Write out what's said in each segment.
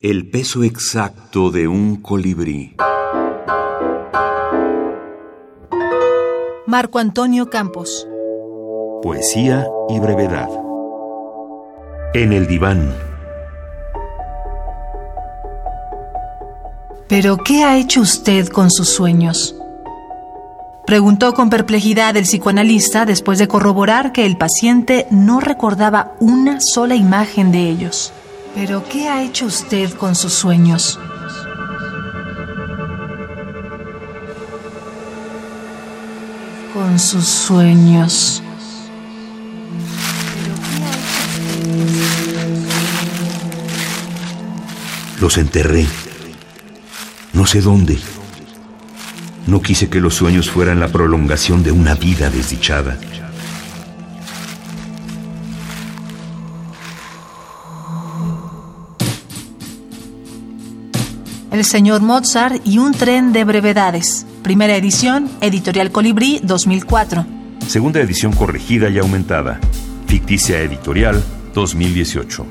El peso exacto de un colibrí. Marco Antonio Campos. Poesía y brevedad. En el diván. ¿Pero qué ha hecho usted con sus sueños? Preguntó con perplejidad el psicoanalista después de corroborar que el paciente no recordaba una sola imagen de ellos. Pero ¿qué ha hecho usted con sus sueños? Con sus sueños. Los enterré. No sé dónde. No quise que los sueños fueran la prolongación de una vida desdichada. El señor Mozart y un tren de brevedades. Primera edición, Editorial Colibrí 2004. Segunda edición corregida y aumentada. Ficticia Editorial 2018.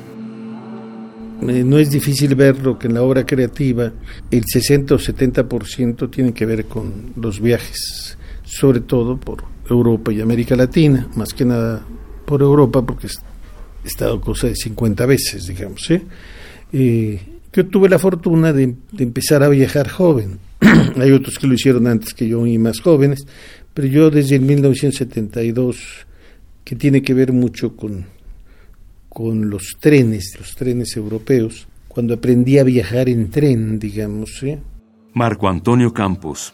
Eh, no es difícil verlo que en la obra creativa el 60 o 70% tiene que ver con los viajes, sobre todo por Europa y América Latina, más que nada por Europa porque he estado cosa de 50 veces, digamos. ¿eh? Eh, yo tuve la fortuna de, empezar a viajar joven. Hay otros que lo hicieron antes que yo y más jóvenes, pero yo desde el 1972, que tiene que ver mucho con, con los trenes, los trenes europeos, cuando aprendí a viajar en tren, digamos. ¿eh? Marco Antonio Campos.